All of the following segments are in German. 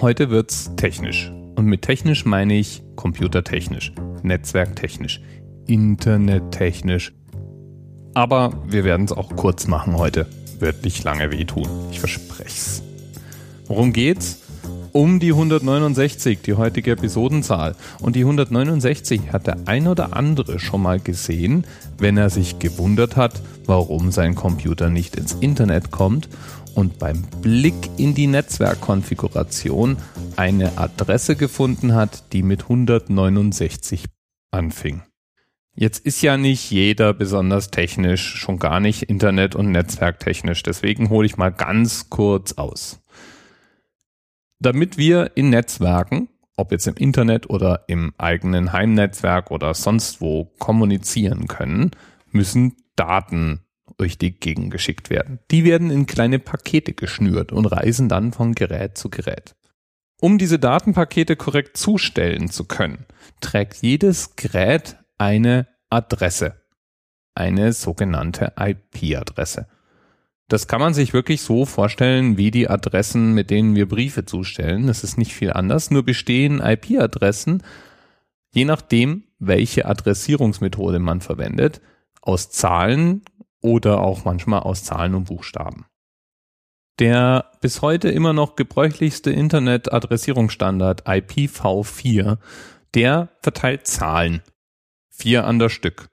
Heute wird's technisch. Und mit technisch meine ich computertechnisch, netzwerktechnisch, internettechnisch. Aber wir werden es auch kurz machen heute. Wird nicht lange wehtun. Ich verspreche es. Worum geht's? Um die 169, die heutige Episodenzahl. Und die 169 hat der ein oder andere schon mal gesehen, wenn er sich gewundert hat, warum sein Computer nicht ins Internet kommt und beim Blick in die Netzwerkkonfiguration eine Adresse gefunden hat, die mit 169 anfing. Jetzt ist ja nicht jeder besonders technisch, schon gar nicht Internet- und Netzwerktechnisch. Deswegen hole ich mal ganz kurz aus. Damit wir in Netzwerken, ob jetzt im Internet oder im eigenen Heimnetzwerk oder sonst wo kommunizieren können, müssen Daten durch die Gegend geschickt werden. Die werden in kleine Pakete geschnürt und reisen dann von Gerät zu Gerät. Um diese Datenpakete korrekt zustellen zu können, trägt jedes Gerät eine Adresse, eine sogenannte IP-Adresse. Das kann man sich wirklich so vorstellen wie die Adressen, mit denen wir Briefe zustellen. Das ist nicht viel anders, nur bestehen IP-Adressen, je nachdem, welche Adressierungsmethode man verwendet, aus Zahlen oder auch manchmal aus Zahlen und Buchstaben. Der bis heute immer noch gebräuchlichste Internet-Adressierungsstandard IPv4, der verteilt Zahlen vier an der Stück.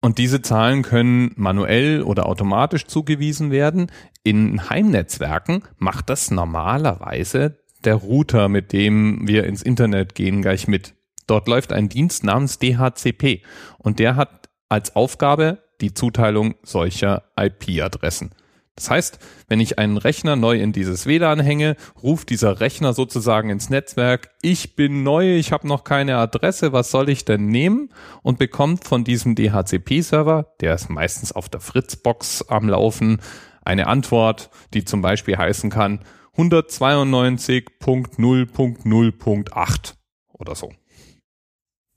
Und diese Zahlen können manuell oder automatisch zugewiesen werden. In Heimnetzwerken macht das normalerweise der Router, mit dem wir ins Internet gehen, gleich mit. Dort läuft ein Dienst namens DHCP und der hat als Aufgabe die Zuteilung solcher IP-Adressen. Das heißt, wenn ich einen Rechner neu in dieses WLAN hänge, ruft dieser Rechner sozusagen ins Netzwerk, ich bin neu, ich habe noch keine Adresse, was soll ich denn nehmen? Und bekommt von diesem DHCP-Server, der ist meistens auf der Fritzbox am Laufen, eine Antwort, die zum Beispiel heißen kann 192.0.0.8 oder so.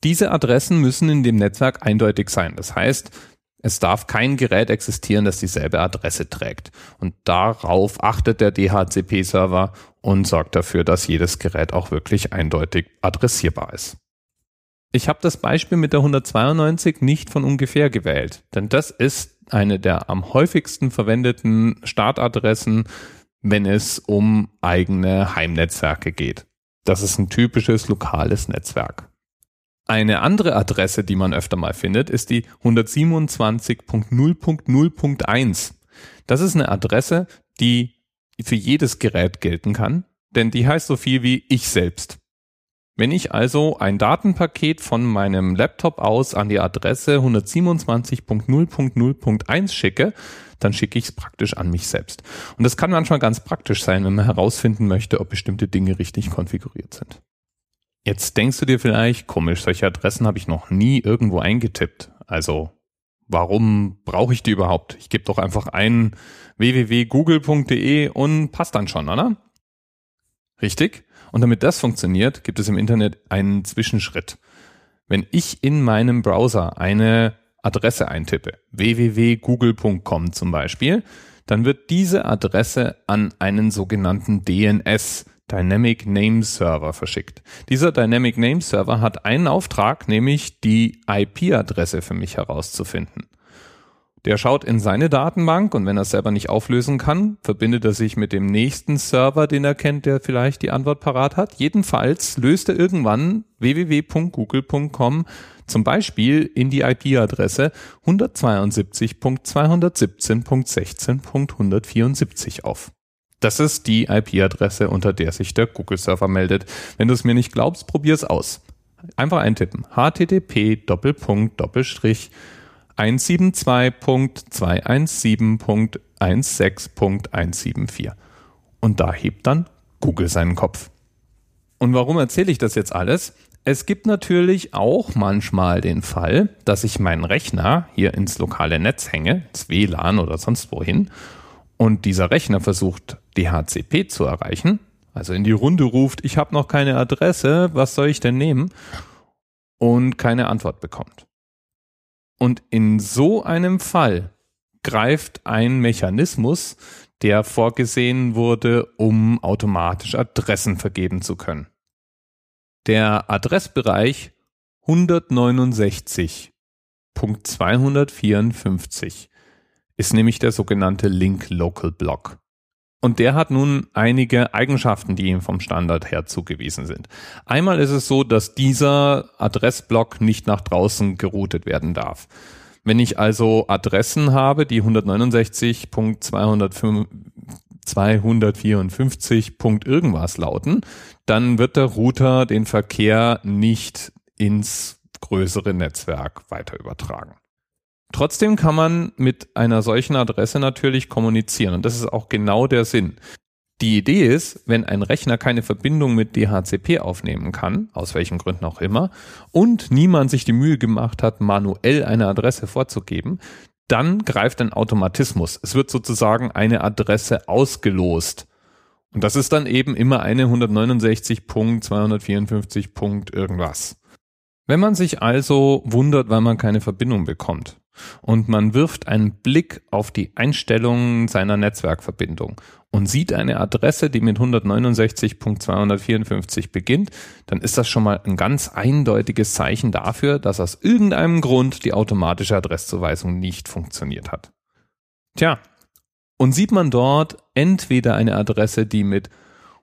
Diese Adressen müssen in dem Netzwerk eindeutig sein. Das heißt, es darf kein Gerät existieren, das dieselbe Adresse trägt. Und darauf achtet der DHCP-Server und sorgt dafür, dass jedes Gerät auch wirklich eindeutig adressierbar ist. Ich habe das Beispiel mit der 192 nicht von ungefähr gewählt, denn das ist eine der am häufigsten verwendeten Startadressen, wenn es um eigene Heimnetzwerke geht. Das ist ein typisches lokales Netzwerk. Eine andere Adresse, die man öfter mal findet, ist die 127.0.0.1. Das ist eine Adresse, die für jedes Gerät gelten kann, denn die heißt so viel wie ich selbst. Wenn ich also ein Datenpaket von meinem Laptop aus an die Adresse 127.0.0.1 schicke, dann schicke ich es praktisch an mich selbst. Und das kann manchmal ganz praktisch sein, wenn man herausfinden möchte, ob bestimmte Dinge richtig konfiguriert sind. Jetzt denkst du dir vielleicht, komisch, solche Adressen habe ich noch nie irgendwo eingetippt. Also warum brauche ich die überhaupt? Ich gebe doch einfach ein www.google.de und passt dann schon, oder? Richtig? Und damit das funktioniert, gibt es im Internet einen Zwischenschritt. Wenn ich in meinem Browser eine Adresse eintippe, www.google.com zum Beispiel, dann wird diese Adresse an einen sogenannten DNS, Dynamic Name Server verschickt. Dieser Dynamic Name Server hat einen Auftrag, nämlich die IP-Adresse für mich herauszufinden. Der schaut in seine Datenbank und wenn er es selber nicht auflösen kann, verbindet er sich mit dem nächsten Server, den er kennt, der vielleicht die Antwort parat hat. Jedenfalls löst er irgendwann www.google.com zum Beispiel in die IP-Adresse 172.217.16.174 auf. Das ist die IP-Adresse, unter der sich der Google-Server meldet. Wenn du es mir nicht glaubst, probier es aus. Einfach eintippen. http 172.217.116.174. Und da hebt dann Google seinen Kopf. Und warum erzähle ich das jetzt alles? Es gibt natürlich auch manchmal den Fall, dass ich meinen Rechner hier ins lokale Netz hänge, ins WLAN oder sonst wohin, und dieser Rechner versucht DHCP zu erreichen, also in die Runde ruft, ich habe noch keine Adresse, was soll ich denn nehmen? Und keine Antwort bekommt. Und in so einem Fall greift ein Mechanismus, der vorgesehen wurde, um automatisch Adressen vergeben zu können. Der Adressbereich 169.254 ist nämlich der sogenannte Link Local Block. Und der hat nun einige Eigenschaften, die ihm vom Standard her zugewiesen sind. Einmal ist es so, dass dieser Adressblock nicht nach draußen geroutet werden darf. Wenn ich also Adressen habe, die 169.254. irgendwas lauten, dann wird der Router den Verkehr nicht ins größere Netzwerk weiter übertragen. Trotzdem kann man mit einer solchen Adresse natürlich kommunizieren und das ist auch genau der Sinn. Die Idee ist, wenn ein Rechner keine Verbindung mit DHCP aufnehmen kann, aus welchen Gründen auch immer, und niemand sich die Mühe gemacht hat, manuell eine Adresse vorzugeben, dann greift ein Automatismus. Es wird sozusagen eine Adresse ausgelost. Und das ist dann eben immer eine 169.254. irgendwas. Wenn man sich also wundert, weil man keine Verbindung bekommt, und man wirft einen Blick auf die Einstellungen seiner Netzwerkverbindung und sieht eine Adresse, die mit 169.254 beginnt, dann ist das schon mal ein ganz eindeutiges Zeichen dafür, dass aus irgendeinem Grund die automatische Adresszuweisung nicht funktioniert hat. Tja, und sieht man dort entweder eine Adresse, die mit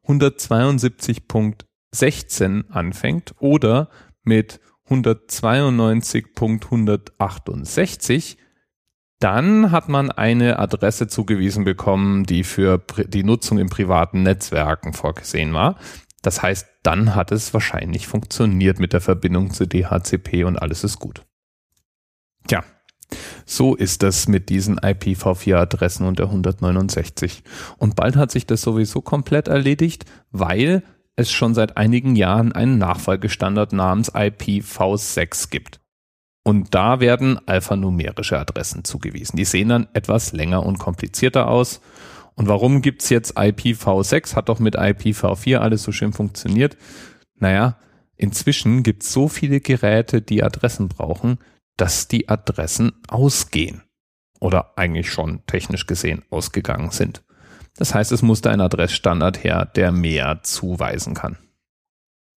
172.16 anfängt oder mit 192.168, dann hat man eine Adresse zugewiesen bekommen, die für die Nutzung in privaten Netzwerken vorgesehen war. Das heißt, dann hat es wahrscheinlich funktioniert mit der Verbindung zu DHCP und alles ist gut. Tja, so ist das mit diesen IPv4-Adressen und der 169. Und bald hat sich das sowieso komplett erledigt, weil es schon seit einigen Jahren einen Nachfolgestandard namens IPv6 gibt. Und da werden alphanumerische Adressen zugewiesen. Die sehen dann etwas länger und komplizierter aus. Und warum gibt's jetzt IPv6? Hat doch mit IPv4 alles so schön funktioniert. Naja, inzwischen gibt's so viele Geräte, die Adressen brauchen, dass die Adressen ausgehen. Oder eigentlich schon technisch gesehen ausgegangen sind. Das heißt, es musste ein Adressstandard her, der mehr zuweisen kann.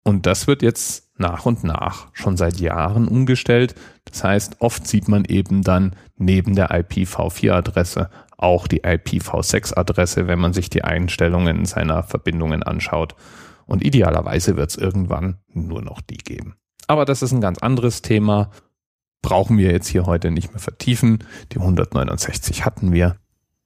Und das wird jetzt nach und nach schon seit Jahren umgestellt. Das heißt, oft sieht man eben dann neben der IPv4-Adresse auch die IPv6-Adresse, wenn man sich die Einstellungen seiner Verbindungen anschaut. Und idealerweise wird es irgendwann nur noch die geben. Aber das ist ein ganz anderes Thema. Brauchen wir jetzt hier heute nicht mehr vertiefen. Die 169 hatten wir